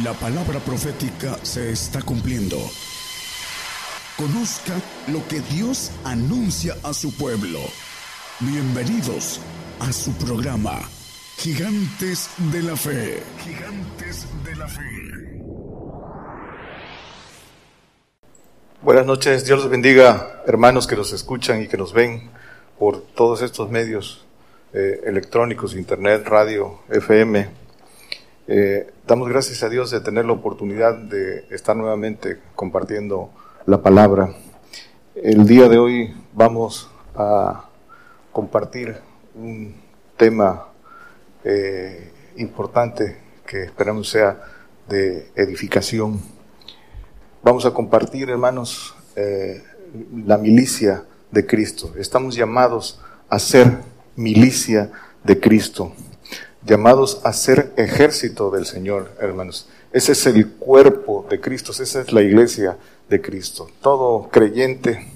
La palabra profética se está cumpliendo. Conozca lo que Dios anuncia a su pueblo. Bienvenidos a su programa, Gigantes de la Fe. Gigantes de la Fe. Buenas noches, Dios los bendiga, hermanos que nos escuchan y que nos ven por todos estos medios eh, electrónicos, internet, radio, FM eh, damos gracias a Dios de tener la oportunidad de estar nuevamente compartiendo la palabra. El día de hoy vamos a compartir un tema eh, importante que esperamos sea de edificación. Vamos a compartir, hermanos, eh, la milicia de Cristo. Estamos llamados a ser milicia de Cristo llamados a ser ejército del Señor, hermanos. Ese es el cuerpo de Cristo, esa es la iglesia de Cristo. Todo creyente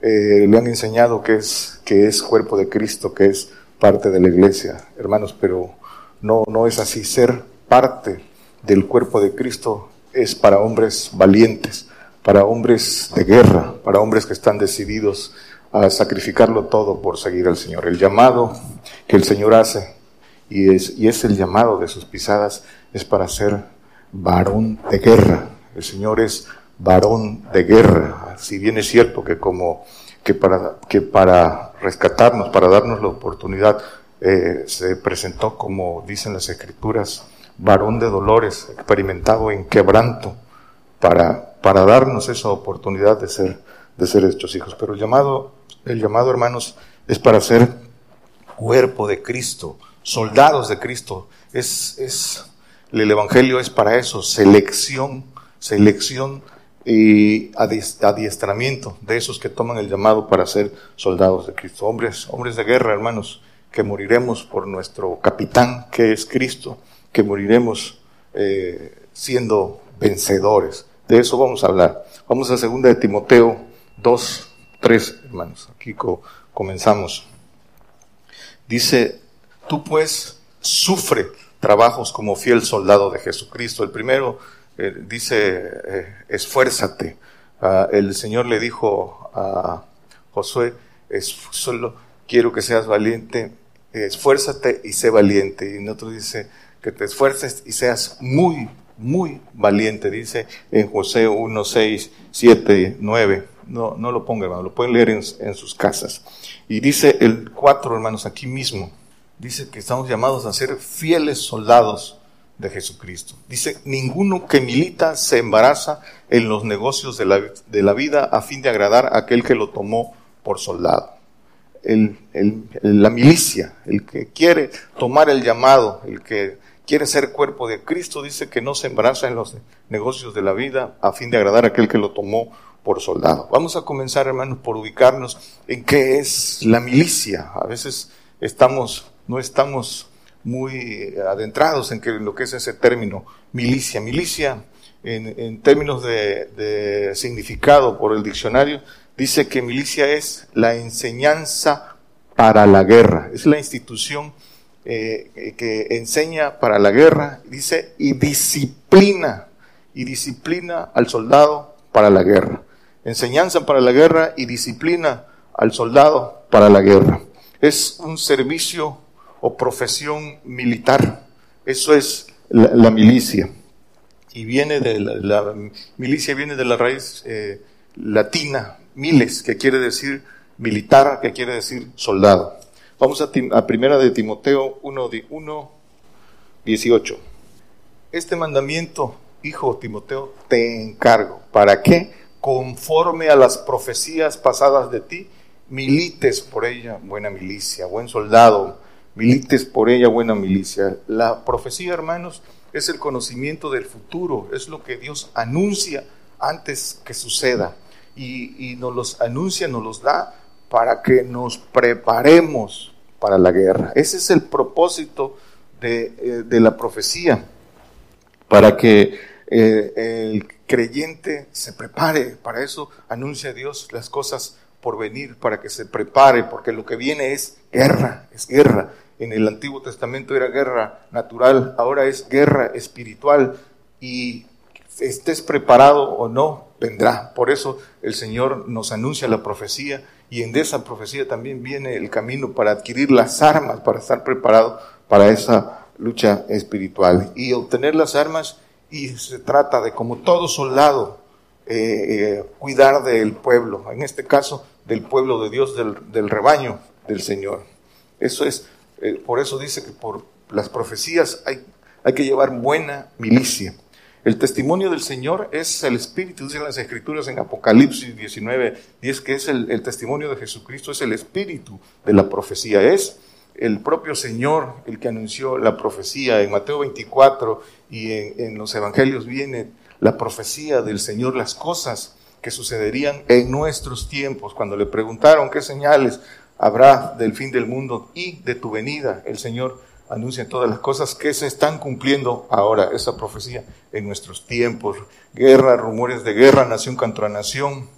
eh, le han enseñado que es, que es cuerpo de Cristo, que es parte de la iglesia, hermanos, pero no, no es así. Ser parte del cuerpo de Cristo es para hombres valientes, para hombres de guerra, para hombres que están decididos a sacrificarlo todo por seguir al Señor. El llamado que el Señor hace y es, y es el llamado de sus pisadas, es para ser varón de guerra. El Señor es varón de guerra. Si bien es cierto que como que para, que para rescatarnos, para darnos la oportunidad, eh, se presentó como dicen las escrituras, varón de dolores, experimentado en quebranto, para, para darnos esa oportunidad de ser, de ser estos hijos. Pero el llamado, el llamado, hermanos, es para ser cuerpo de Cristo, soldados de Cristo. Es, es, el Evangelio es para eso, selección, selección y adiestramiento de esos que toman el llamado para ser soldados de Cristo. Hombres, hombres de guerra, hermanos, que moriremos por nuestro capitán, que es Cristo, que moriremos eh, siendo vencedores. De eso vamos a hablar. Vamos a segunda de Timoteo 2, 3, hermanos. Aquí comenzamos. Dice Tú pues sufre trabajos como fiel soldado de Jesucristo. El primero eh, dice, eh, esfuérzate. Ah, el Señor le dijo a Josué, solo quiero que seas valiente, esfuérzate y sé valiente. Y en otro dice, que te esfuerces y seas muy, muy valiente. Dice en José 1, 6, 7, 9. No, no lo ponga, hermano, lo pueden leer en, en sus casas. Y dice el 4, hermanos, aquí mismo dice que estamos llamados a ser fieles soldados de Jesucristo. Dice, ninguno que milita se embaraza en los negocios de la, de la vida a fin de agradar a aquel que lo tomó por soldado. El, la milicia, el que quiere tomar el llamado, el que quiere ser cuerpo de Cristo, dice que no se embaraza en los negocios de la vida a fin de agradar a aquel que lo tomó por soldado. Vamos a comenzar, hermanos, por ubicarnos en qué es la milicia. A veces estamos no estamos muy adentrados en lo que es ese término milicia. Milicia, en, términos de, significado por el diccionario, dice que milicia es la enseñanza para la guerra. Es la institución eh, que enseña para la guerra, dice, y disciplina, y disciplina al soldado para la guerra. Enseñanza para la guerra y disciplina al soldado para la guerra. Es un servicio o profesión militar. Eso es la, milicia. Y viene de la, milicia viene de la raíz eh, latina, miles, que quiere decir militar, que quiere decir soldado. Vamos a, a primera de Timoteo 1, 1, 18. Este mandamiento, hijo Timoteo, te encargo. ¿Para qué? Conforme a las profecías pasadas de ti, milites por ella, buena milicia, buen soldado, milites por ella buena milicia. La profecía, hermanos, es el conocimiento del futuro, es lo que Dios anuncia antes que suceda. Y, nos los anuncia, nos los da para que nos preparemos para la guerra. Ese es el propósito de, eh, la profecía, para que eh, el creyente se prepare. Para eso anuncia Dios las cosas por venir, para que se prepare, porque lo que viene es guerra, es guerra en el Antiguo Testamento era guerra natural, ahora es guerra espiritual. y estés preparado o no, vendrá. Por eso el Señor nos anuncia la profecía y en esa profecía también viene el camino para adquirir las armas, para estar preparado para esa lucha espiritual y obtener las armas y se trata de como todo soldado eh, eh, cuidar del pueblo, en este caso del pueblo de Dios, del, rebaño del Señor. Eso es, eh, por eso dice que por las profecías hay, hay que llevar buena milicia. El testimonio del Señor es el Espíritu, dicen las Escrituras en Apocalipsis 19, 10, que es el, testimonio de Jesucristo, es el Espíritu de la profecía, es el propio Señor el que anunció la profecía. En Mateo 24 y en, en los Evangelios viene la profecía del Señor, las cosas que sucederían en nuestros tiempos. Cuando le preguntaron qué señales habrá del fin del mundo y de tu venida, el Señor anuncia todas las cosas que se están cumpliendo ahora, esa profecía en nuestros tiempos. Guerra, rumores de guerra, nación contra nación,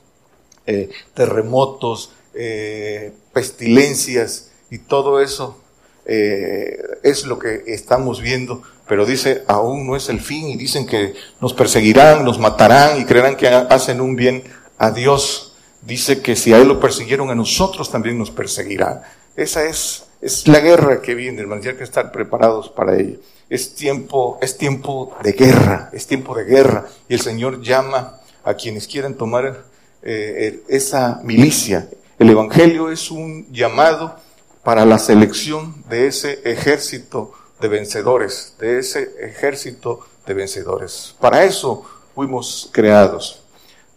eh, terremotos, eh, pestilencias y todo eso eh, es lo que estamos viendo pero dice, aún no es el fin y dicen que nos perseguirán, nos matarán y creerán que hacen un bien a Dios. Dice que si a Él lo persiguieron, a nosotros también nos perseguirán. Esa es, es la guerra que viene, hermanos, hay que estar preparados para ella. Es tiempo, es tiempo de guerra, es tiempo de guerra. Y el Señor llama a quienes quieran tomar eh, esa milicia. El Evangelio es un llamado para la selección de ese ejército de vencedores, de ese ejército de vencedores. Para eso fuimos creados.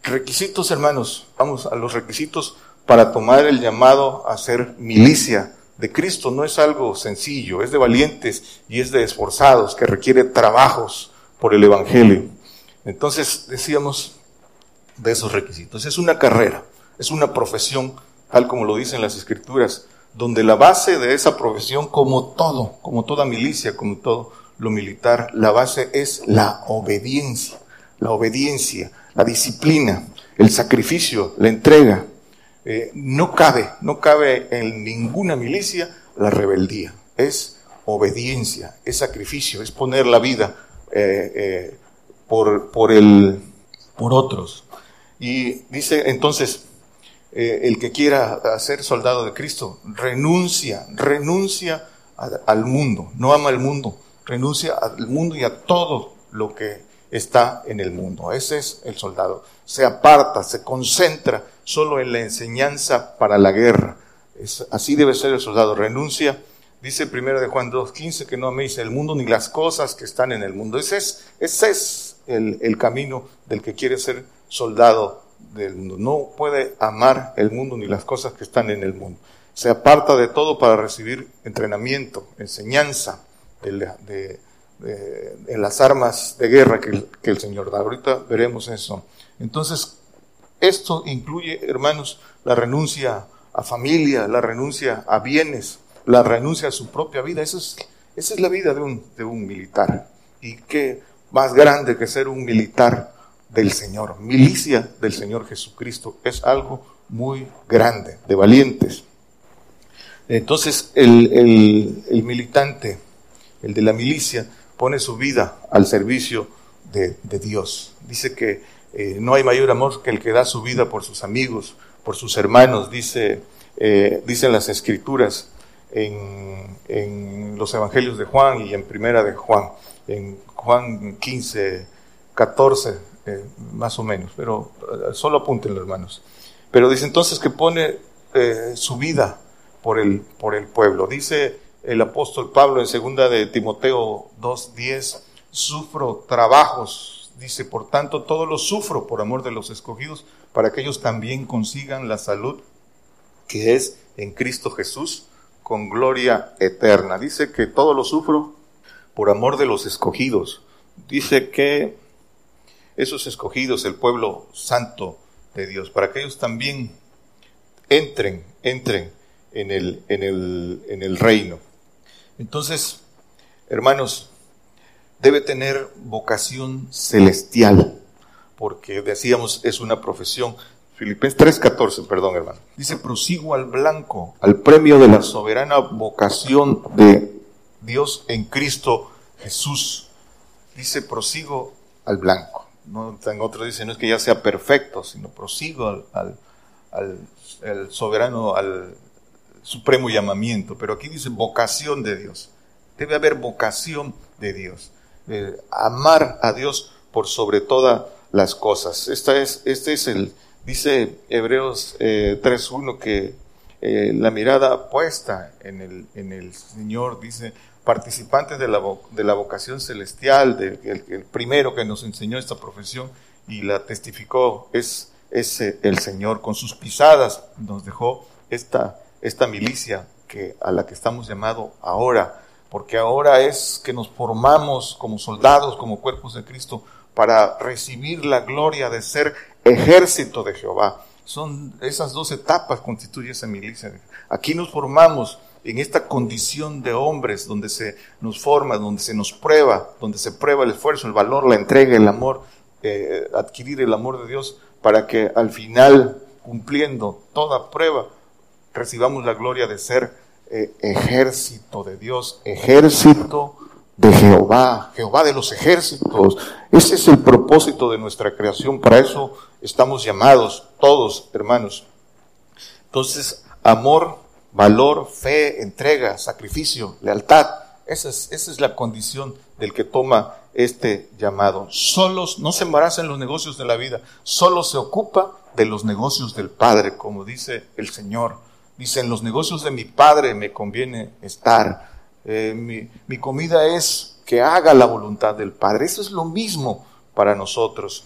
Requisitos, hermanos, vamos a los requisitos para tomar el llamado a ser milicia de Cristo. No es algo sencillo, es de valientes y es de esforzados, que requiere trabajos por el Evangelio. Entonces, decíamos de esos requisitos. Es una carrera, es una profesión, tal como lo dicen las Escrituras donde la base de esa profesión, como todo, como toda milicia, como todo lo militar, la base es la obediencia, la obediencia, la disciplina, el sacrificio, la entrega. Eh, no cabe, no cabe en ninguna milicia la rebeldía. Es obediencia, es sacrificio, es poner la vida eh, eh, por, por, el, por otros. Y dice entonces, el que quiera ser soldado de Cristo, renuncia, renuncia al mundo, no ama el mundo, renuncia al mundo y a todo lo que está en el mundo. Ese es el soldado. Se aparta, se concentra solo en la enseñanza para la guerra. Así debe ser el soldado. Renuncia, dice primero de Juan 2.15, que no améis el mundo ni las cosas que están en el mundo. Ese es, ese es el, camino del que quiere ser soldado del mundo. No puede amar el mundo ni las cosas que están en el mundo. Se aparta de todo para recibir entrenamiento, enseñanza de, en las armas de guerra que el, que el Señor da. Ahorita veremos eso. Entonces, esto incluye, hermanos, la renuncia a familia, la renuncia a bienes, la renuncia a su propia vida. Esa es, esa es la vida de un, de un militar. Y qué más grande que ser un militar del Señor, milicia del Señor Jesucristo. Es algo muy grande, de valientes. Entonces el, militante, el de la milicia, pone su vida al servicio de, Dios. Dice que eh, no hay mayor amor que el que da su vida por sus amigos, por sus hermanos, dice, eh, dicen las escrituras en, los evangelios de Juan y en primera de Juan, en Juan 15, 14 eh, más o menos, pero solo apúntenlo, hermanos. Pero dice entonces que pone su vida por el, por el pueblo. Dice el apóstol Pablo en segunda de Timoteo 2.10, sufro trabajos, dice, por tanto todo lo sufro por amor de los escogidos, para que ellos también consigan la salud que es en Cristo Jesús con gloria eterna. Dice que todo lo sufro por amor de los escogidos. Dice que esos escogidos, el pueblo santo de Dios, para que ellos también entren, entren en el, en el, en el reino. Entonces, hermanos, debe tener vocación celestial, porque decíamos es una profesión. Filipenses 3:14, perdón, hermano. Dice, prosigo al blanco, al premio de la soberana vocación de Dios en Cristo Jesús. Dice, prosigo al blanco. No, en otro dice, no es que ya sea perfecto, sino prosigo al, al, soberano, al supremo llamamiento. Pero aquí dice vocación de Dios. Debe haber vocación de Dios. amar a Dios por sobre todas las cosas. Esta es, este es el, dice Hebreos 3.1 eh, que eh, la mirada puesta en el, en el Señor, dice, participantes de la, de la vocación celestial, el, primero que nos enseñó esta profesión y la testificó es, es el Señor. Con sus pisadas nos dejó esta, esta milicia que, a la que estamos llamados ahora, porque ahora es que nos formamos como soldados, como cuerpos de Cristo, para recibir la gloria de ser ejército de Jehová. Son esas dos etapas constituye esa milicia. Aquí nos formamos en esta condición de hombres donde se nos forma, donde se nos prueba, donde se prueba el esfuerzo, el valor, la entrega, el amor, eh, adquirir el amor de Dios para que al final, cumpliendo toda prueba, recibamos la gloria de ser eh, ejército de Dios, ejército de Jehová, Jehová de los ejércitos. Ese es el propósito de nuestra creación. Para eso estamos llamados todos, hermanos. Entonces, amor valor, fe, entrega, sacrificio, lealtad. Esa es, esa es la condición del que toma este llamado. Solos, no se embaraza en los negocios de la vida, solo se ocupa de los negocios del Padre, como dice el Señor. Dice, en los negocios de mi Padre me conviene estar. Eh, mi, mi comida es que haga la voluntad del Padre. Eso es lo mismo para nosotros.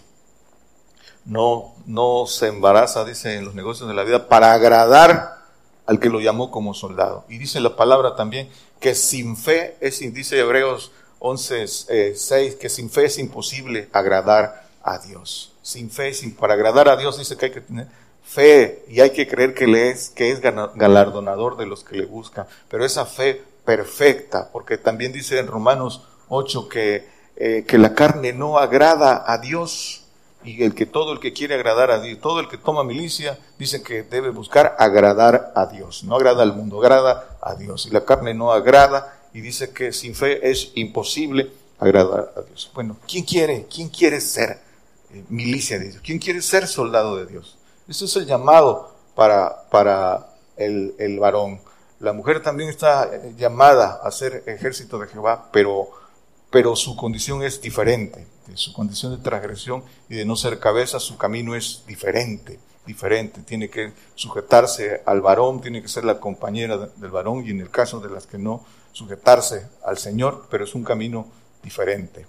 No, no se embaraza, dice, en los negocios de la vida para agradar al que lo llamó como soldado. Y dice la palabra también que sin fe, es, dice Hebreos 11, 6, eh, que sin fe es imposible agradar a Dios. Sin fe, sin, para agradar a Dios dice que hay que tener fe y hay que creer que, le es, que es galardonador de los que le buscan. Pero esa fe perfecta, porque también dice en Romanos 8 que, eh, que la carne no agrada a Dios y el que todo el que quiere agradar a Dios, todo el que toma milicia, dice que debe buscar agradar a Dios. No agrada al mundo, agrada a Dios. Y la carne no agrada y dice que sin fe es imposible agradar a Dios. Bueno, ¿quién quiere? ¿Quién quiere ser eh, milicia de Dios? ¿Quién quiere ser soldado de Dios? Ese es el llamado para, para el, el varón. La mujer también está llamada a ser ejército de Jehová, pero pero su condición es diferente. Su condición de transgresión y de no ser cabeza, su camino es diferente, diferente. Tiene que sujetarse al varón, tiene que ser la compañera del varón y en el caso de las que no, sujetarse al Señor, pero es un camino diferente.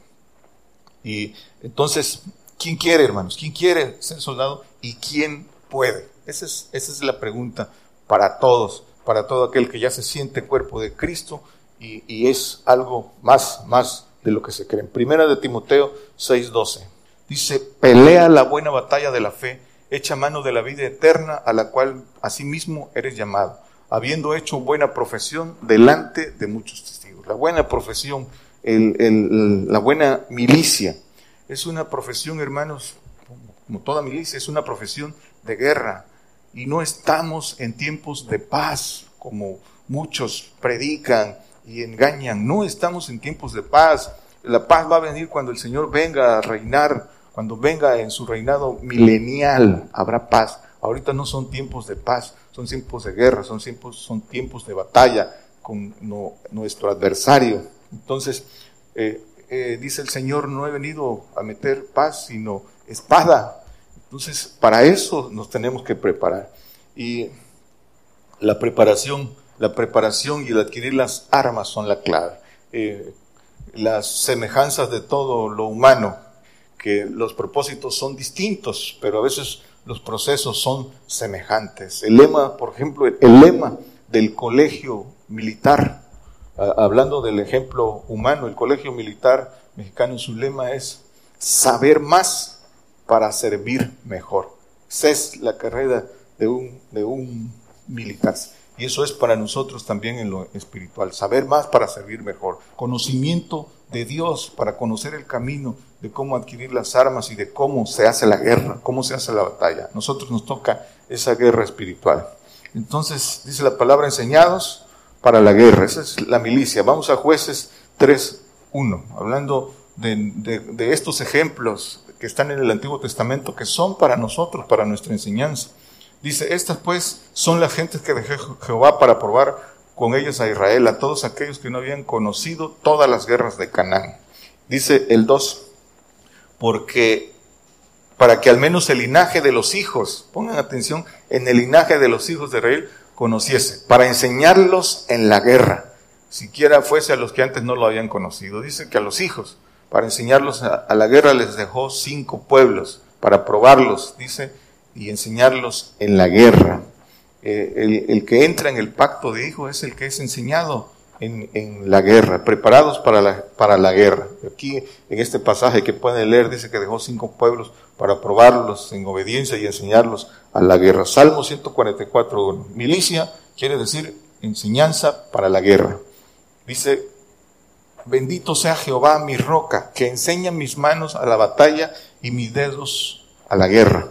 Y entonces, ¿quién quiere, hermanos? ¿Quién quiere ser soldado y quién puede? Esa es, la pregunta para todos, para todo aquel que ya se siente cuerpo de Cristo y, es algo más, más de lo que se cree. Primera de Timoteo 6:12. Dice, pelea la buena batalla de la fe, echa mano de la vida eterna a la cual asimismo eres llamado, habiendo hecho buena profesión delante de muchos testigos. La buena profesión, la buena milicia, es una profesión, hermanos, como toda milicia, es una profesión de guerra. Y no estamos en tiempos de paz, como muchos predican y engañan. No estamos en tiempos de paz. La paz va a venir cuando el Señor venga a reinar, cuando venga en su reinado milenial, habrá paz. Ahorita no son tiempos de paz, son tiempos de guerra, son tiempos, son tiempos de batalla con nuestro adversario. Entonces, eh, eh, dice el Señor, no he venido a meter paz, sino espada. Entonces, para eso nos tenemos que preparar. Y la preparación la preparación y el adquirir las armas son la clave. Eh, las semejanzas de todo lo humano, que los propósitos son distintos, pero a veces los procesos son semejantes. El lema, por ejemplo, el lema del colegio militar, hablando del ejemplo humano, el colegio militar mexicano, su lema es saber más para servir mejor. Esa es la carrera de un, de un militar. Y eso es para nosotros también en lo espiritual. Saber más para servir mejor. Conocimiento de Dios para conocer el camino de cómo adquirir las armas y de cómo se hace la guerra, cómo se hace la batalla. Nosotros nos toca esa guerra espiritual. Entonces, dice la palabra, enseñados para la guerra. Esa es la milicia. Vamos a jueces 3.1, hablando de, estos ejemplos que están en el Antiguo Testamento, que son para nosotros, para nuestra enseñanza. Dice, estas pues son las gentes que dejó Jehová para probar con ellos a Israel, a todos aquellos que no habían conocido todas las guerras de Canaán. Dice el 2, porque para que al menos el linaje de los hijos, pongan atención, en el linaje de los hijos de Israel conociese, para enseñarlos en la guerra, siquiera fuese a los que antes no lo habían conocido. Dice que a los hijos, para enseñarlos a, la guerra, les dejó cinco pueblos, para probarlos, dice, y enseñarlos en la guerra. Eh, el, el, que entra en el pacto de hijos es el que es enseñado en, la guerra, preparados para la, para la guerra. Aquí en este pasaje que pueden leer dice que dejó cinco pueblos para probarlos en obediencia y enseñarlos a la guerra. Salmo 144, milicia quiere decir enseñanza para la guerra. Dice, bendito sea Jehová mi roca, que enseña mis manos a la batalla y mis dedos a la guerra.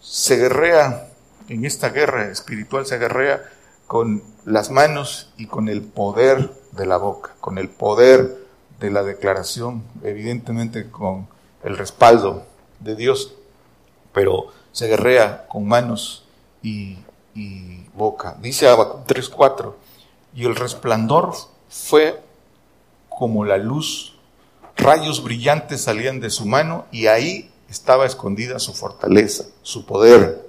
Se guerrea, en esta guerra espiritual se guerrea con las manos y con el poder de la boca, con el poder de la declaración, evidentemente con el respaldo de Dios, pero se guerrea con manos y, boca. Dice Habacuc 3.4, y el resplandor fue como la luz, rayos brillantes salían de su mano y ahí estaba escondida su fortaleza, su poder.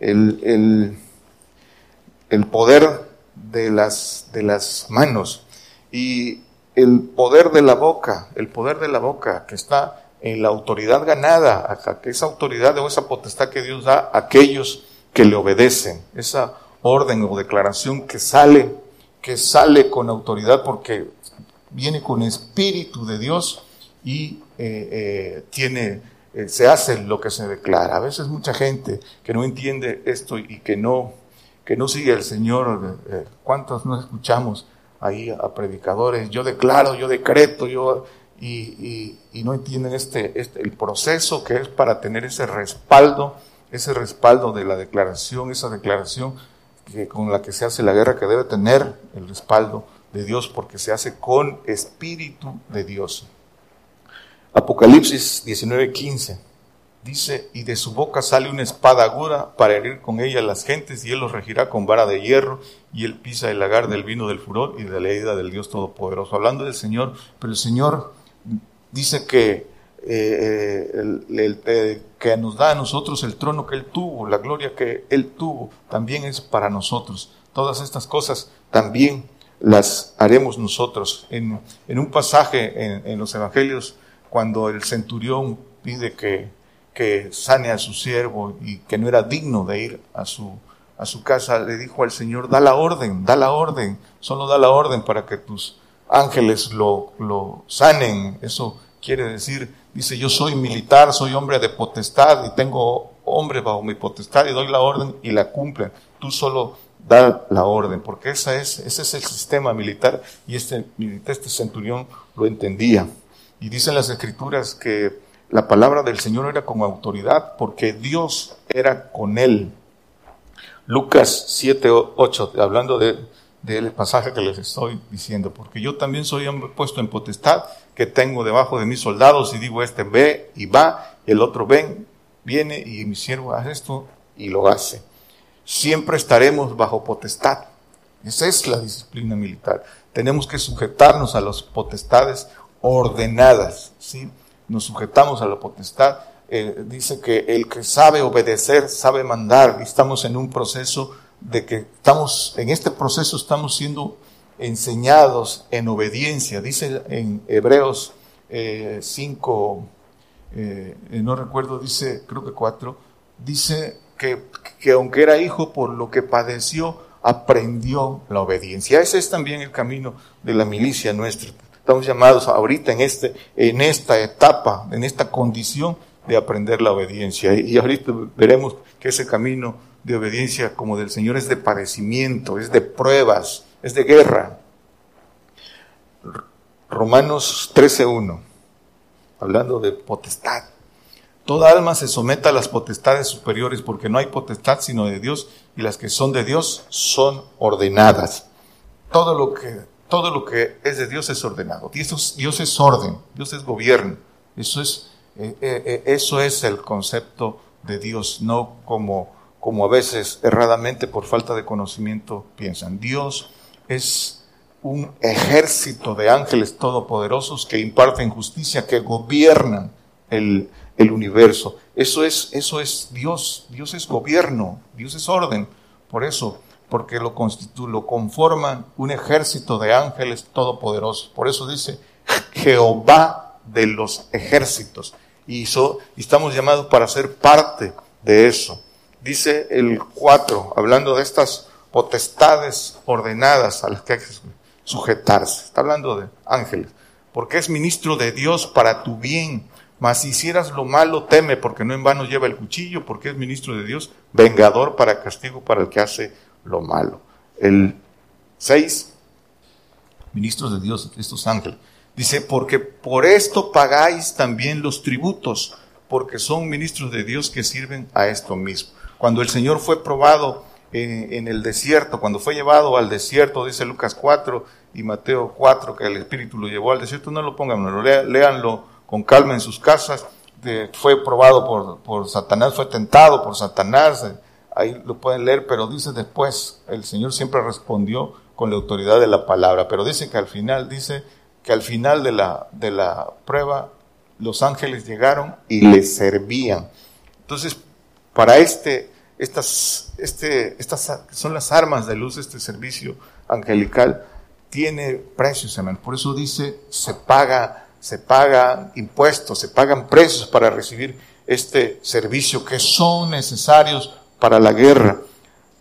El, el, el poder de las, de las manos y el poder de la boca, el poder de la boca que está en la autoridad ganada, que esa autoridad o esa potestad que Dios da a aquellos que le obedecen, esa orden o declaración que sale, que sale con autoridad porque viene con espíritu de Dios y eh, eh, tiene, eh, se hace lo que se declara. A veces mucha gente que no entiende esto y que no que no sigue el Señor. Eh, ¿Cuántos no escuchamos ahí a predicadores? Yo declaro, yo decreto, yo... Y, no entienden este, este, el proceso que es para tener ese respaldo, ese respaldo de la declaración, esa declaración que, con la que se hace la guerra, que debe tener el respaldo de Dios, porque se hace con espíritu de Dios. Apocalipsis 19:15. Dice, y de su boca sale una espada aguda para herir con ella a las gentes, y él los regirá con vara de hierro, y él pisa el lagar del vino del furor y de la herida del Dios Todopoderoso. Hablando del Señor, pero el Señor dice que, eh, el, que nos da a nosotros el trono que Él tuvo, la gloria que Él tuvo, también es para nosotros. Todas estas cosas también las haremos nosotros. En, en un pasaje en los Evangelios, cuando el centurión pide que que sane a su siervo y que no era digno de ir a su, a su casa, le dijo al Señor, da la orden, da la orden, solo da la orden para que tus ángeles lo, lo sanen. Eso quiere decir, dice, yo soy militar, soy hombre de potestad y tengo hombre bajo mi potestad y doy la orden y la cumplen. Tú solo da la orden, porque esa es, ese es el sistema militar y este, este centurión lo entendía. Y dicen las escrituras que la palabra del Señor era con autoridad porque Dios era con él. Lucas 7, 8, hablando del de, pasaje que les estoy diciendo, porque yo también soy hombre puesto en potestad, que tengo debajo de mis soldados y digo, este ve y va, y el otro ven, viene y mi siervo hace esto y lo hace. Siempre estaremos bajo potestad. Esa es la disciplina militar. Tenemos que sujetarnos a las potestades ordenadas, ¿sí? Nos sujetamos a la potestad. Eh, dice que el que sabe obedecer, sabe mandar. Y estamos en un proceso de que estamos, en este proceso estamos siendo enseñados en obediencia. Dice en Hebreos 5, eh, eh, no recuerdo, dice, creo que 4, dice que, que aunque era hijo, por lo que padeció, aprendió la obediencia. Ese es también el camino de la milicia nuestra Estamos llamados ahorita en, este, en esta etapa, en esta condición de aprender la obediencia. Y ahorita veremos que ese camino de obediencia como del Señor es de padecimiento, es de pruebas, es de guerra. Romanos 13.1, hablando de potestad. Toda alma se someta a las potestades superiores porque no hay potestad sino de Dios y las que son de Dios son ordenadas. Todo lo que todo lo que es de Dios es ordenado. Dios, es orden, Dios es gobierno. Eso es, eh, eh, eh, eso es el concepto de Dios, no como, como a veces erradamente por falta de conocimiento piensan. Dios es un ejército de ángeles todopoderosos que imparten justicia, que gobiernan el, el universo. Eso es, eso es Dios. Dios es gobierno, Dios es orden. Por eso, porque lo, lo conforman un ejército de ángeles todopoderosos. Por eso dice Jehová de los ejércitos. Y, estamos llamados para ser parte de eso. Dice el 4, hablando de estas potestades ordenadas a las que hay que sujetarse. Está hablando de ángeles. Porque es ministro de Dios para tu bien. Mas si hicieras lo malo, teme, porque no en vano lleva el cuchillo, porque es ministro de Dios, vengador para castigo para el que hace lo malo. El 6, ministros de Dios, estos ángeles, dice, porque por esto pagáis también los tributos, porque son ministros de Dios que sirven a esto mismo. Cuando el Señor fue probado en, el desierto, cuando fue llevado al desierto, dice Lucas 4 y Mateo 4, que el Espíritu lo llevó al desierto, no lo pongan, no, léanlo con calma en sus casas, fue probado por, por Satanás, fue tentado por Satanás, ahí lo pueden leer, pero dice después, el Señor siempre respondió con la autoridad de la palabra, pero dice que al final, dice que al final de la, de la prueba, los ángeles llegaron y le servían. Entonces, para este, estas, este, estas son las armas de luz, este servicio angelical, tiene precios, hermano. Por eso dice, se paga, se paga impuestos, se pagan precios para recibir este servicio que son necesarios para la guerra.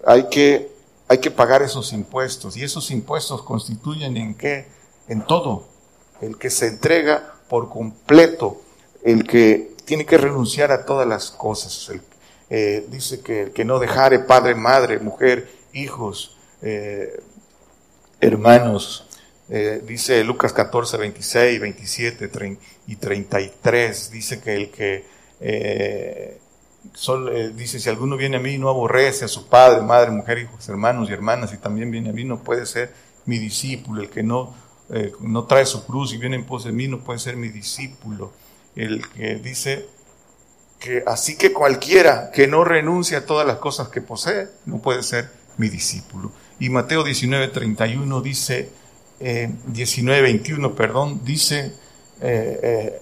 Hay que, hay que pagar esos impuestos y esos impuestos constituyen en qué? En todo. El que se entrega por completo, el que tiene que renunciar a todas las cosas. Eh, dice que el que no dejare padre, madre, mujer, hijos, eh, hermanos, eh, dice Lucas 14, 26, 27 y 33, dice que el que dice, si alguno viene a mí y no aborrece a su padre, madre, mujer, hijos, hermanos y hermanas, y también viene a mí, no puede ser mi discípulo. El que no, eh, no trae su cruz y viene en pos de mí, no puede ser mi discípulo. El que dice que así que cualquiera que no renuncie a todas las cosas que posee, no puede ser mi discípulo. Y Mateo 19, 31 dice, eh, 19, 21, perdón, dice, eh, eh,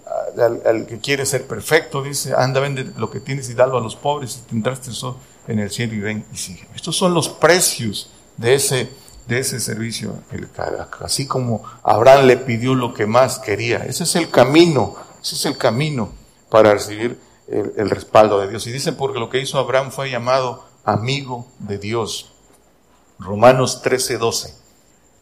al, que quiere ser perfecto, dice, anda, vende lo que tienes y dalo a los pobres y tendrás tesoro en el cielo y ven y sigue. Estos son los precios de ese, de ese servicio, así como Abraham le pidió lo que más quería. Ese es el camino, ese es el camino para recibir el, el respaldo de Dios. Y dice, porque lo que hizo Abraham fue llamado amigo de Dios. Romanos 13, 12.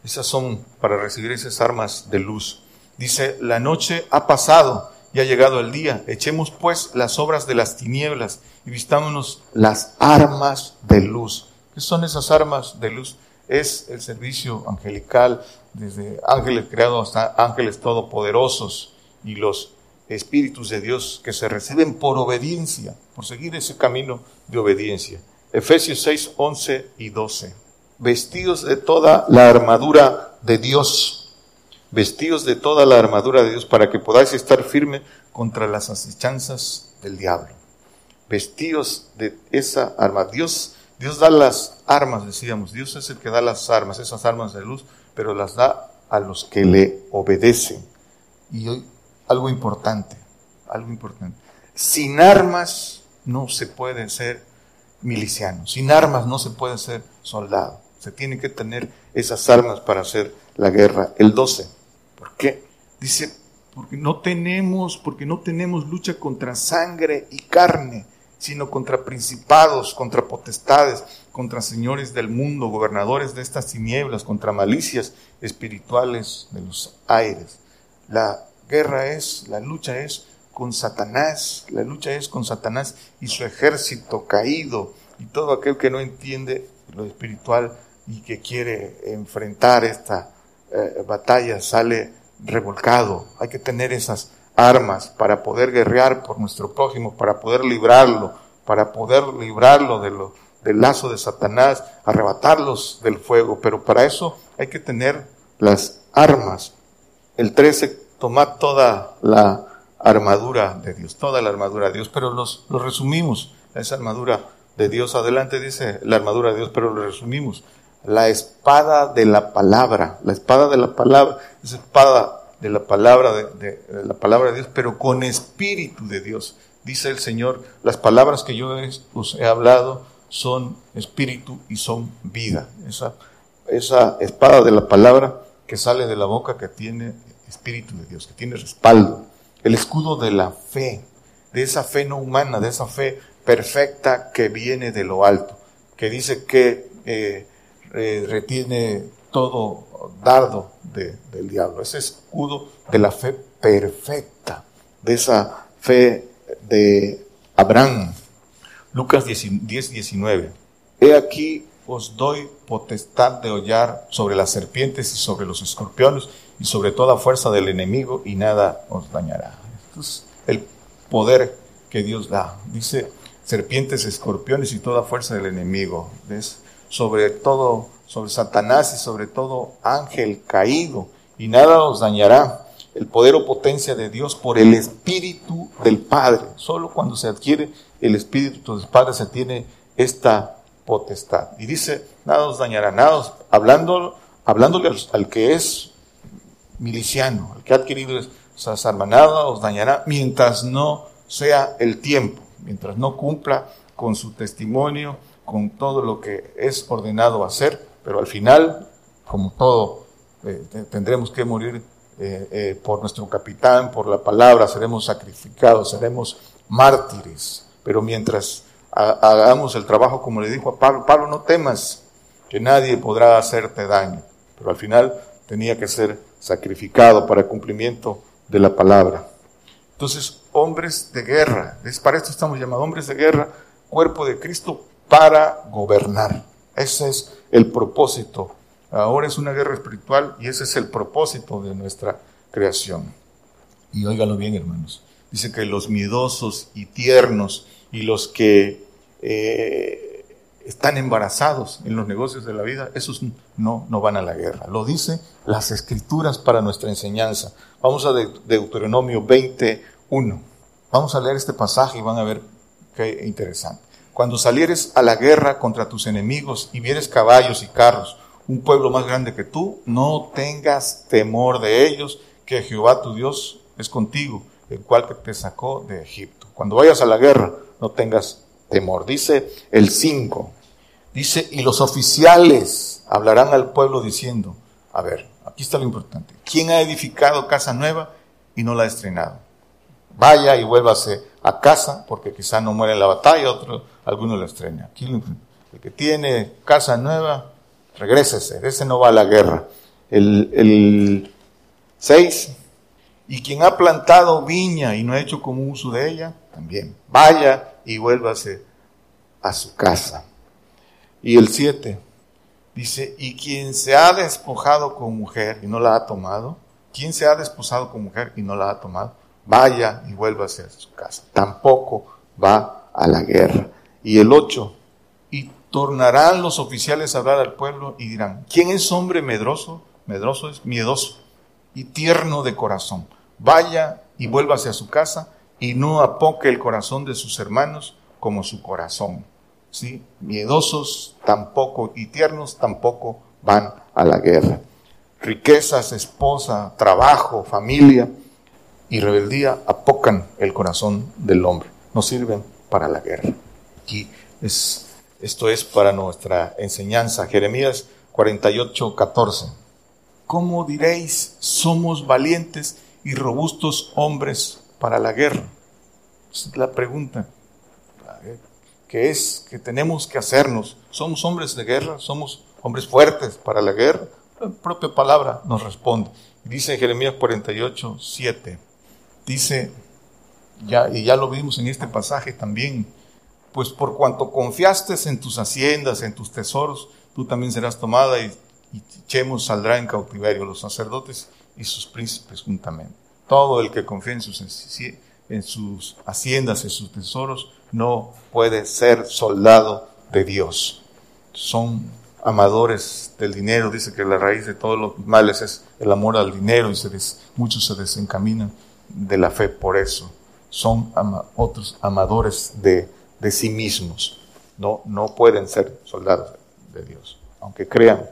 Esas son para recibir esas armas de luz. Dice, la noche ha pasado y ha llegado el día. Echemos pues las obras de las tinieblas y vistámonos las armas de luz. ¿Qué son esas armas de luz? Es el servicio angelical, desde ángeles creados hasta ángeles todopoderosos y los espíritus de Dios que se reciben por obediencia, por seguir ese camino de obediencia. Efesios 6, 11 y 12. Vestidos de toda la armadura de Dios vestidos de toda la armadura de Dios para que podáis estar firme contra las asechanzas del diablo. Vestidos de esa arma. Dios, Dios da las armas, decíamos. Dios es el que da las armas, esas armas de luz, pero las da a los que le obedecen. Y hoy, algo importante, algo importante. Sin armas no se puede ser miliciano. Sin armas no se puede ser soldado. Se tiene que tener esas armas para hacer la guerra. El 12. ¿Por qué? Dice, porque no tenemos, porque no tenemos lucha contra sangre y carne, sino contra principados, contra potestades, contra señores del mundo, gobernadores de estas tinieblas, contra malicias espirituales de los aires. La guerra es, la lucha es con Satanás, la lucha es con Satanás y su ejército caído y todo aquel que no entiende lo espiritual y que quiere enfrentar esta eh, batalla sale revolcado. Hay que tener esas armas para poder guerrear por nuestro prójimo, para poder librarlo, para poder librarlo de del lazo de Satanás, arrebatarlos del fuego. Pero para eso hay que tener las armas. El 13, tomad toda la armadura de Dios, toda la armadura de Dios, pero los, lo resumimos, esa armadura de Dios, adelante dice la armadura de Dios, pero lo resumimos, la espada de la palabra, la espada de la palabra, esa espada de la palabra de, la palabra de Dios, pero con espíritu de Dios. Dice el Señor, las palabras que yo os he hablado son espíritu y son vida. Esa, esa espada de la palabra que sale de la boca que tiene espíritu de Dios, que tiene respaldo. El escudo de la fe, de esa fe no humana, de esa fe perfecta que viene de lo alto, que dice que eh, eh, retiene todo dardo del diablo. Ese escudo de la fe perfecta, de esa fe de Abraham. Lucas 10, 19. He aquí os doy potestad de hollar sobre las serpientes y sobre los escorpiones y sobre toda fuerza del enemigo y nada os dañará. Esto es el poder que Dios da. Dice serpientes, escorpiones y toda fuerza del enemigo. ¿Ves? Sobre todo, sobre Satanás y sobre todo ángel caído y nada os dañará. El poder o potencia de Dios por el Espíritu del Padre. Solo cuando se adquiere el Espíritu del Padre se tiene esta potestad. Y dice, nada os dañará, nada hablando, hablándole al, que es miliciano, al que ha adquirido esas armas, nada os dañará mientras no sea el tiempo, mientras no cumpla con su testimonio, con todo lo que es ordenado hacer, pero al final, como todo, eh, tendremos que morir eh, eh, por nuestro capitán, por la palabra, seremos sacrificados, seremos mártires, pero mientras hagamos el trabajo como le dijo a Pablo, Pablo no temas que nadie podrá hacerte daño, pero al final tenía que ser sacrificado para el cumplimiento de la palabra. Entonces, hombres de guerra, es para esto estamos llamados hombres de guerra, cuerpo de Cristo para gobernar. Ese es el propósito. Ahora es una guerra espiritual y ese es el propósito de nuestra creación. Y óigalo bien, hermanos. Dice que los miedosos y tiernos y los que eh, están embarazados en los negocios de la vida, esos no, no van a la guerra. Lo dice las escrituras para nuestra enseñanza. Vamos a Deuteronomio 21. Vamos a leer este pasaje y van a ver qué interesante. Cuando salieres a la guerra contra tus enemigos y vieres caballos y carros, un pueblo más grande que tú, no tengas temor de ellos, que Jehová tu Dios es contigo, el cual te sacó de Egipto. Cuando vayas a la guerra, no tengas temor. Dice el 5, dice, y los oficiales hablarán al pueblo diciendo, a ver, aquí está lo importante, ¿quién ha edificado casa nueva y no la ha estrenado? Vaya y vuélvase a casa, porque quizá no muere en la batalla, otro, alguno la estrena. Aquí el que tiene casa nueva, regrésese, ese no va a la guerra. El 6, y quien ha plantado viña y no ha hecho como uso de ella, también vaya y vuélvase a su casa. Y el 7 dice, y quien se ha despojado con mujer y no la ha tomado, quien se ha desposado con mujer y no la ha tomado, vaya y vuélvase a su casa. Tampoco va a la guerra. Y el 8, y tornarán los oficiales a hablar al pueblo y dirán, ¿quién es hombre medroso? Medroso es miedoso y tierno de corazón. Vaya y vuélvase a su casa y no apoque el corazón de sus hermanos como su corazón. ¿Sí? Miedosos tampoco y tiernos tampoco van a la guerra. Riquezas, esposa, trabajo, familia y rebeldía apocan el corazón del hombre. No sirven para la guerra. Aquí es, esto es para nuestra enseñanza. Jeremías 48, 14. ¿Cómo diréis, somos valientes y robustos hombres para la guerra? es la pregunta que es que tenemos que hacernos. ¿Somos hombres de guerra? ¿Somos hombres fuertes para la guerra? La propia palabra nos responde. Dice Jeremías 48, 7. Dice, ya, y ya lo vimos en este pasaje también, pues por cuanto confiaste en tus haciendas, en tus tesoros, tú también serás tomada y, y Chemos saldrá en cautiverio, los sacerdotes y sus príncipes juntamente. Todo el que confía en sus en sus haciendas, en sus tesoros, no puede ser soldado de Dios. Son amadores del dinero, dice que la raíz de todos los males es el amor al dinero y se muchos se desencaminan de la fe por eso. Son otros amadores de, de sí mismos. No, no pueden ser soldados de Dios, aunque crean.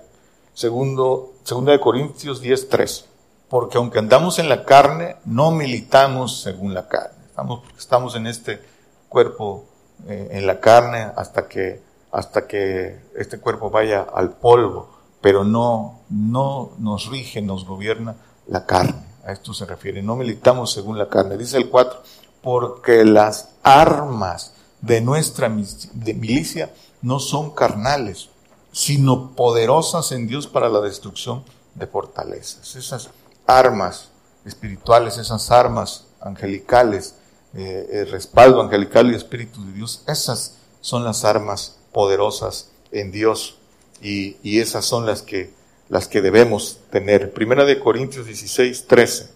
Segundo, segunda de Corintios 10.3. Porque aunque andamos en la carne, no militamos según la carne. Estamos, estamos en este cuerpo, eh, en la carne, hasta que hasta que este cuerpo vaya al polvo, pero no, no nos rige, nos gobierna la carne. A esto se refiere. No militamos según la carne. Dice el 4, porque las armas de nuestra de milicia no son carnales, sino poderosas en Dios para la destrucción de fortalezas. Esas armas espirituales, esas armas angelicales, eh, el respaldo angelical y espíritu de Dios, esas son las armas poderosas en Dios y, y, esas son las que, las que debemos tener. Primera de Corintios 16, 13.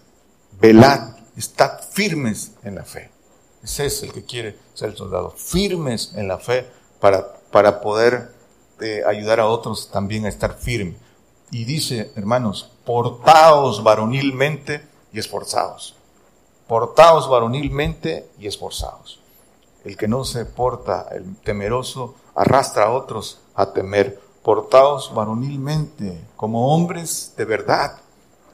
Velad, estad firmes en la fe. Ese es el que quiere ser soldado. Firmes en la fe para, para poder eh, ayudar a otros también a estar firmes. Y dice, hermanos, portaos varonilmente y esforzados. Portaos varonilmente y esforzados. El que no se porta, el temeroso, arrastra a otros a temer. Portaos varonilmente, como hombres de verdad.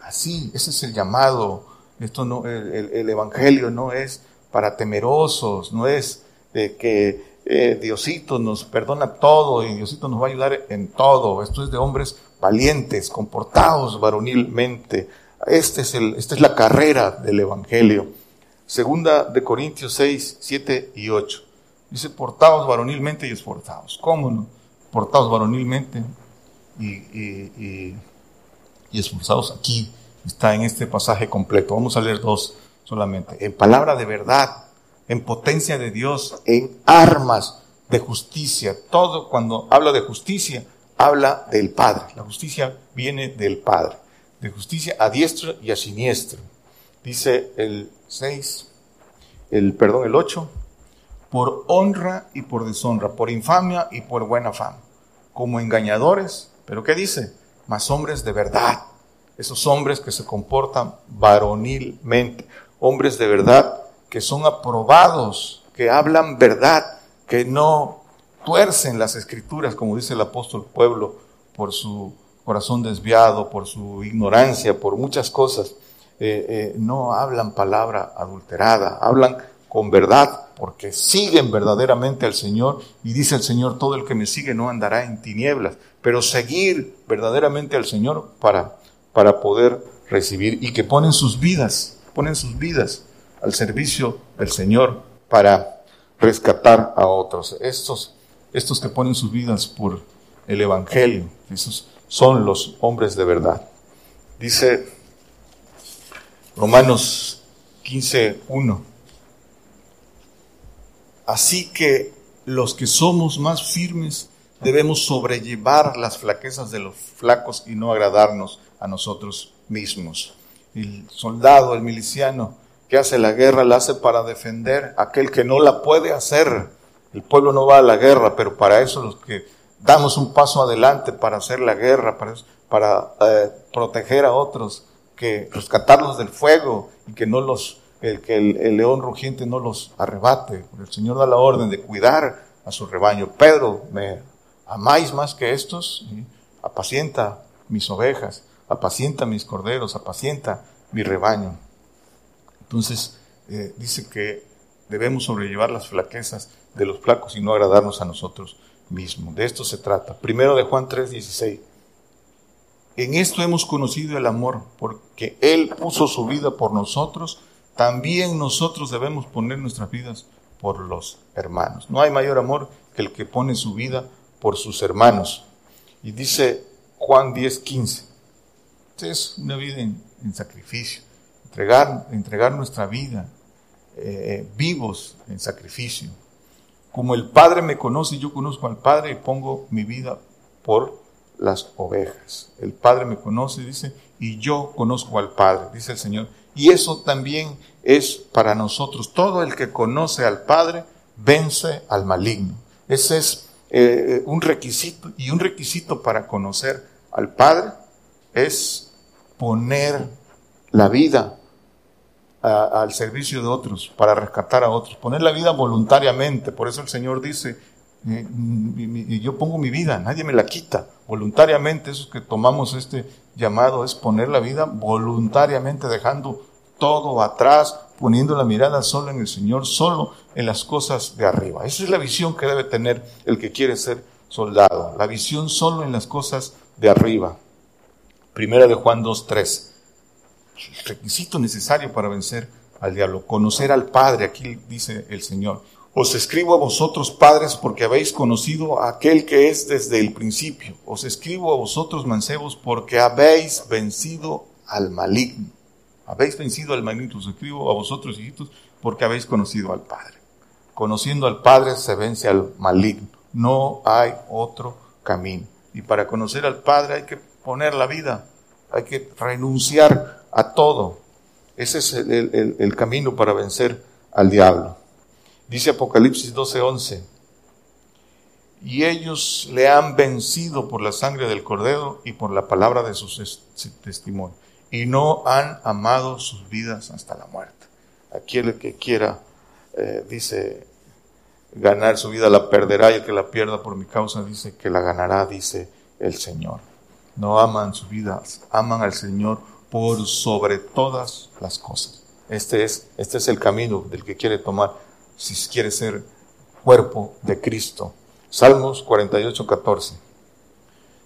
Así, ese es el llamado. Esto no, el, evangelio no es para temerosos, no es de que eh, Diosito nos perdona todo y Diosito nos va a ayudar en todo. Esto es de hombres valientes, comportados varonilmente. Este es el, esta es la carrera del Evangelio. Segunda de Corintios 6, 7 y 8. Dice, portados varonilmente y esforzados. ¿Cómo no? Portados varonilmente y, y, esforzados. Aquí está en este pasaje completo. Vamos a leer dos solamente. En palabra de verdad, en potencia de Dios, en armas de justicia. Todo cuando habla de justicia, habla del Padre. La justicia viene del Padre. De justicia a diestro y a siniestro. Dice el 6, el, perdón, el 8 por honra y por deshonra, por infamia y por buena fama, como engañadores, pero ¿qué dice? Más hombres de verdad, esos hombres que se comportan varonilmente, hombres de verdad que son aprobados, que hablan verdad, que no tuercen las escrituras, como dice el apóstol pueblo, por su corazón desviado, por su ignorancia, por muchas cosas, eh, eh, no hablan palabra adulterada, hablan con verdad, porque siguen verdaderamente al Señor y dice el Señor, todo el que me sigue no andará en tinieblas, pero seguir verdaderamente al Señor para, para poder recibir y que ponen sus vidas, ponen sus vidas al servicio del Señor para rescatar a otros. Estos, estos que ponen sus vidas por el Evangelio, son los hombres de verdad. Dice Romanos 15, 1. Así que los que somos más firmes debemos sobrellevar las flaquezas de los flacos y no agradarnos a nosotros mismos. El soldado, el miliciano que hace la guerra, la hace para defender a aquel que no la puede hacer. El pueblo no va a la guerra, pero para eso los que damos un paso adelante para hacer la guerra, para, eh, proteger a otros, que rescatarlos del fuego y que no los el que el, león rugiente no los arrebate. El Señor da la orden de cuidar a su rebaño. Pedro, ¿me amáis más que estos? Apacienta mis ovejas, apacienta mis corderos, apacienta mi rebaño. Entonces, eh, dice que debemos sobrellevar las flaquezas de los flacos y no agradarnos a nosotros mismos. De esto se trata. Primero de Juan 3:16. En esto hemos conocido el amor, porque Él puso su vida por nosotros también nosotros debemos poner nuestras vidas por los hermanos. No hay mayor amor que el que pone su vida por sus hermanos. Y dice Juan 10, 15. Es una vida en, sacrificio. Entregar, entregar nuestra vida eh, vivos en sacrificio. Como el Padre me conoce, yo conozco al Padre y pongo mi vida por las ovejas. El Padre me conoce, dice, y yo conozco al Padre, dice el Señor y eso también es para nosotros. Todo el que conoce al Padre vence al maligno. Ese es eh, un requisito, y un requisito para conocer al Padre es poner la vida al servicio de otros, para rescatar a otros, poner la vida voluntariamente. Por eso el Señor dice, eh, yo pongo mi vida, nadie me la quita. Voluntariamente, eso que tomamos este llamado es poner la vida voluntariamente, dejando todo atrás, poniendo la mirada solo en el Señor, solo en las cosas de arriba. Esa es la visión que debe tener el que quiere ser soldado, la visión solo en las cosas de arriba. Primera de Juan 2.3. El requisito necesario para vencer al diablo, conocer al Padre, aquí dice el Señor. Os escribo a vosotros, padres, porque habéis conocido a aquel que es desde el principio. Os escribo a vosotros, mancebos, porque habéis vencido al maligno. Habéis vencido al maligno. Os escribo a vosotros, hijitos, porque habéis conocido al Padre. Conociendo al Padre se vence al maligno. No hay otro camino. Y para conocer al Padre hay que poner la vida, hay que renunciar a todo. Ese es el, el camino para vencer al diablo. Dice Apocalipsis 12:11, y ellos le han vencido por la sangre del cordero y por la palabra de su testimonio, y no han amado sus vidas hasta la muerte. Aquel que quiera, eh, dice, ganar su vida la perderá y el que la pierda por mi causa dice que la ganará, dice el Señor. No aman su vida, aman al Señor por sobre todas las cosas. Este es, este es el camino del que quiere tomar si quiere ser cuerpo de Cristo. Salmos 48, 14.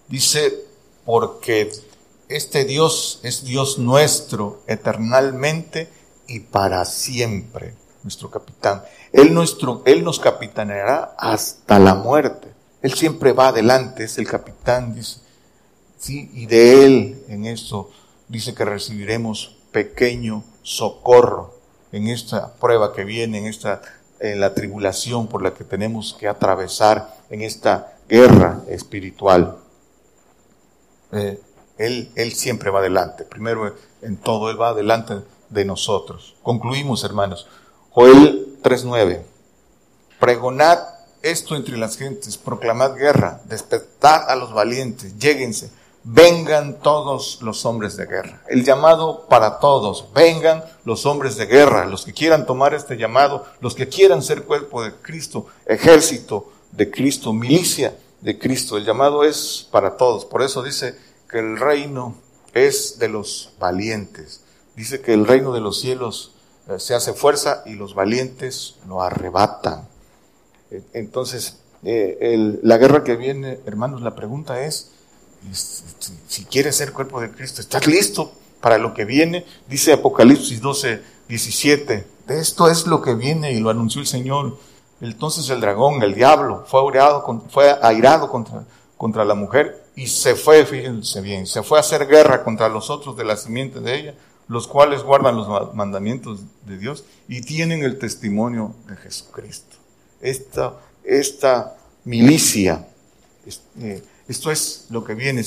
Dice, porque este Dios es Dios nuestro eternalmente y para siempre, nuestro capitán. Él, nuestro, él nos capitaneará hasta la muerte. Él siempre va adelante, es el capitán, dice. Sí, y de Él en esto dice que recibiremos pequeño socorro en esta prueba que viene, en esta en la tribulación por la que tenemos que atravesar en esta guerra espiritual. Eh, él, él siempre va adelante. Primero en todo, Él va adelante de nosotros. Concluimos, hermanos. Joel 3.9. Pregonad esto entre las gentes, proclamad guerra, despertad a los valientes, lléguense, vengan todos los hombres de guerra. El llamado para todos, vengan los hombres de guerra, los que quieran tomar este llamado, los que quieran ser cuerpo de Cristo, ejército de Cristo, milicia de Cristo. El llamado es para todos. Por eso dice que el reino es de los valientes. Dice que el reino de los cielos eh, se hace fuerza y los valientes lo arrebatan. Eh, entonces, eh, la guerra que viene, hermanos, la pregunta es, si quieres ser cuerpo de Cristo, ¿estás listo para lo que viene? Dice Apocalipsis 12, 17. De esto es lo que viene y lo anunció el Señor. Entonces el dragón, el diablo, fue airado, fue airado contra, contra la mujer y se fue, fíjense bien, se fue a hacer guerra contra los otros de la simiente de ella, los cuales guardan los mandamientos de Dios y tienen el testimonio de Jesucristo. Esta, esta milicia, eh, esto es lo que viene.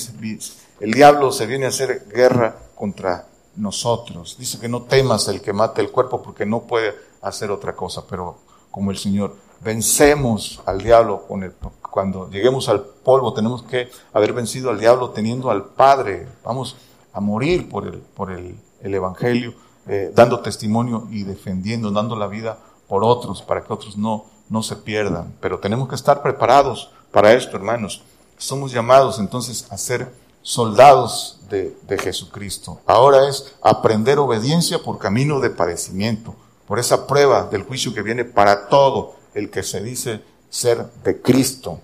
El diablo se viene a hacer guerra contra nosotros. Dice que no temas el que mate el cuerpo porque no puede hacer otra cosa, pero como el Señor, vencemos al diablo con el, cuando lleguemos al polvo tenemos que haber vencido al diablo teniendo al Padre. Vamos a morir por el, por el, Evangelio, eh, dando testimonio y defendiendo, dando la vida por otros, para que otros no, no se pierdan. Pero tenemos que estar preparados para esto, hermanos. Somos llamados entonces a ser soldados de, Jesucristo. Ahora es aprender obediencia por camino de padecimiento, por esa prueba del juicio que viene para todo el que se dice ser de Cristo.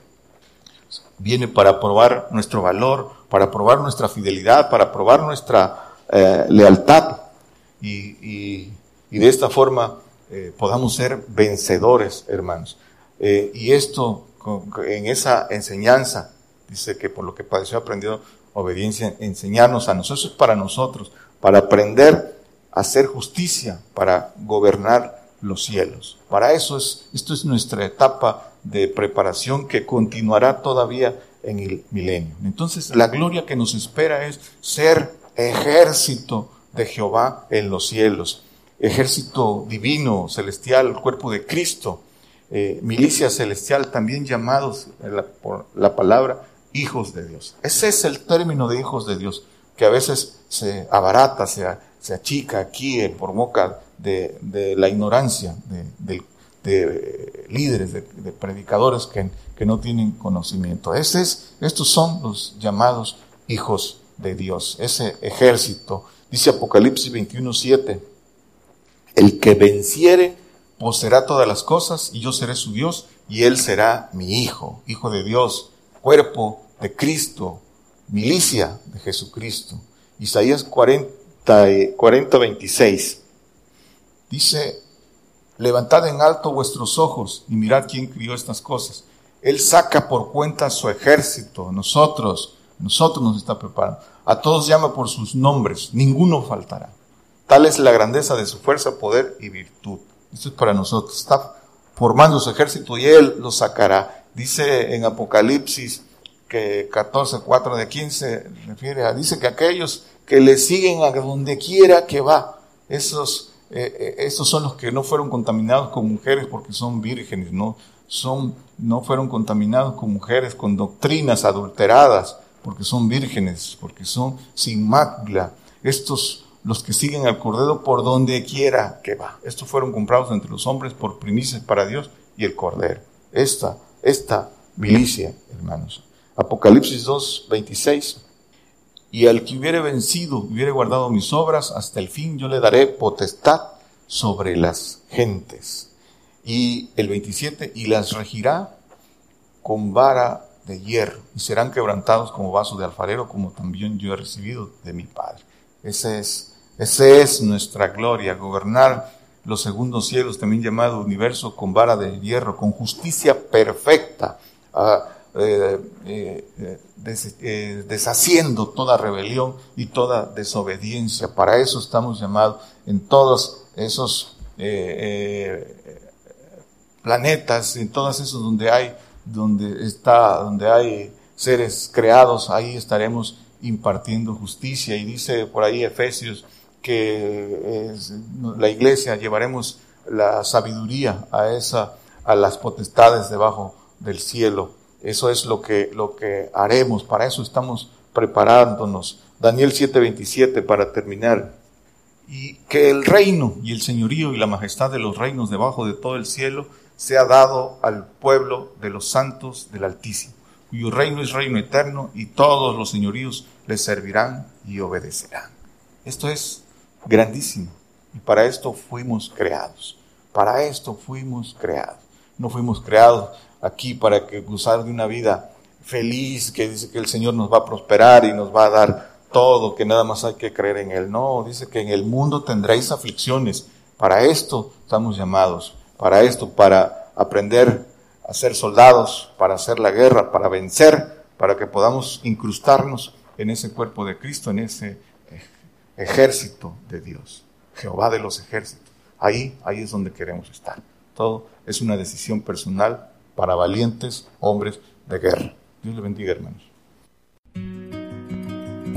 Viene para probar nuestro valor, para probar nuestra fidelidad, para probar nuestra eh, lealtad y, de esta forma eh, podamos ser vencedores, hermanos. Eh, y esto, en esa enseñanza, dice que por lo que padeció aprendió obediencia, enseñarnos a nosotros, es para nosotros, para aprender a hacer justicia, para gobernar los cielos. Para eso es, esto es nuestra etapa de preparación que continuará todavía en el milenio. Entonces, la gloria que nos espera es ser ejército de Jehová en los cielos, ejército divino, celestial, cuerpo de Cristo, eh, milicia celestial, también llamados por la palabra hijos de Dios. Ese es el término de hijos de Dios, que a veces se abarata, se, se achica aquí eh, por boca de, la ignorancia de, líderes, de, predicadores que, que, no tienen conocimiento. Ese es, estos son los llamados hijos de Dios, ese ejército. Dice Apocalipsis 21.7, el que venciere poseerá todas las cosas y yo seré su Dios y él será mi hijo, hijo de Dios, cuerpo de Cristo, milicia de Jesucristo. Isaías 40, 40 26 dice, levantad en alto vuestros ojos y mirad quién crió estas cosas. Él saca por cuenta su ejército, nosotros, nosotros nos está preparando. A todos llama por sus nombres, ninguno faltará. Tal es la grandeza de su fuerza, poder y virtud. Esto es para nosotros. Está formando su ejército y Él lo sacará. Dice en Apocalipsis que 14, 4 de 15 refiere a, dice que aquellos que le siguen a donde quiera que va, esos, eh, eh, esos son los que no fueron contaminados con mujeres porque son vírgenes, no, son, no fueron contaminados con mujeres con doctrinas adulteradas porque son vírgenes, porque son sin mácula. Estos los que siguen al Cordero por donde quiera que va. Estos fueron comprados entre los hombres por primicias para Dios y el Cordero. Esta, esta milicia, hermanos. Apocalipsis 2, 26. Y al que hubiere vencido, hubiere guardado mis obras, hasta el fin yo le daré potestad sobre las gentes. Y el 27, y las regirá con vara de hierro, y serán quebrantados como vaso de alfarero, como también yo he recibido de mi Padre. Ese es, ese es nuestra gloria, gobernar los segundos cielos, también llamado universo, con vara de hierro, con justicia perfecta, ah, eh, eh, eh, deshaciendo toda rebelión y toda desobediencia. Para eso estamos llamados en todos esos planetas, en todos esos donde hay, donde está, donde hay seres creados, ahí estaremos impartiendo justicia. Y dice por ahí Efesios que la iglesia llevaremos la sabiduría a esa, a las potestades debajo del cielo. Eso es lo que, lo que haremos. Para eso estamos preparándonos. Daniel 7:27 para terminar. Y que el reino y el señorío y la majestad de los reinos debajo de todo el cielo sea dado al pueblo de los santos del Altísimo cuyo reino es reino eterno y todos los señoríos le servirán y obedecerán. Esto es grandísimo y para esto fuimos creados. Para esto fuimos creados. No fuimos creados aquí para que gozar de una vida feliz, que dice que el Señor nos va a prosperar y nos va a dar todo, que nada más hay que creer en Él. No, dice que en el mundo tendréis aflicciones. Para esto estamos llamados, para esto, para aprender a ser soldados, para hacer la guerra, para vencer, para que podamos incrustarnos en ese cuerpo de Cristo, en ese ejército de Dios, Jehová de los ejércitos. Ahí, ahí es donde queremos estar. Todo es una decisión personal para valientes hombres de guerra. Dios le bendiga, hermanos.